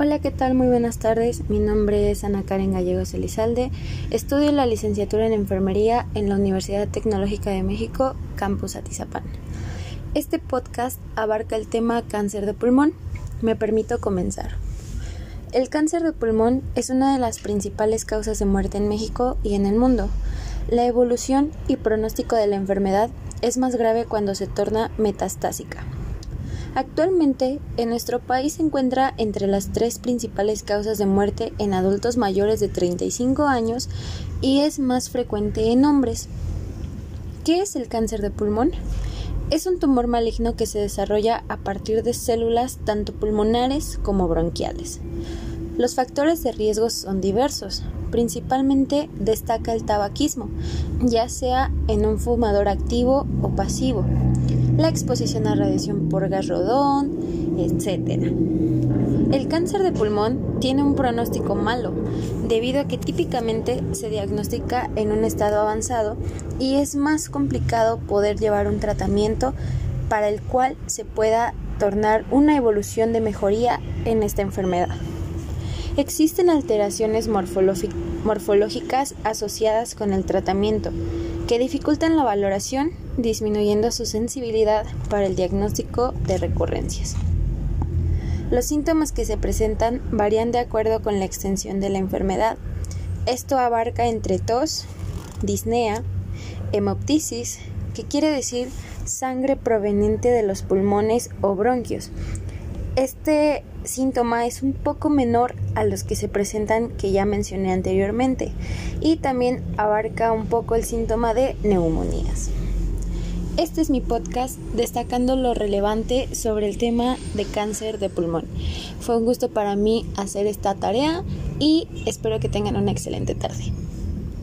Hola, ¿qué tal? Muy buenas tardes. Mi nombre es Ana Karen Gallegos Elizalde. Estudio la licenciatura en enfermería en la Universidad Tecnológica de México, Campus Atizapán. Este podcast abarca el tema cáncer de pulmón. Me permito comenzar. El cáncer de pulmón es una de las principales causas de muerte en México y en el mundo. La evolución y pronóstico de la enfermedad es más grave cuando se torna metastásica. Actualmente, en nuestro país se encuentra entre las tres principales causas de muerte en adultos mayores de 35 años y es más frecuente en hombres. ¿Qué es el cáncer de pulmón? Es un tumor maligno que se desarrolla a partir de células tanto pulmonares como bronquiales. Los factores de riesgo son diversos. Principalmente destaca el tabaquismo, ya sea en un fumador activo o pasivo, la exposición a radiación por gas rodón, etc. El cáncer de pulmón tiene un pronóstico malo, debido a que típicamente se diagnostica en un estado avanzado y es más complicado poder llevar un tratamiento para el cual se pueda tornar una evolución de mejoría en esta enfermedad. Existen alteraciones morfológicas asociadas con el tratamiento que dificultan la valoración, disminuyendo su sensibilidad para el diagnóstico de recurrencias. Los síntomas que se presentan varían de acuerdo con la extensión de la enfermedad. Esto abarca entre tos, disnea, hemoptisis, que quiere decir sangre proveniente de los pulmones o bronquios, este síntoma es un poco menor a los que se presentan que ya mencioné anteriormente y también abarca un poco el síntoma de neumonías. Este es mi podcast destacando lo relevante sobre el tema de cáncer de pulmón. Fue un gusto para mí hacer esta tarea y espero que tengan una excelente tarde.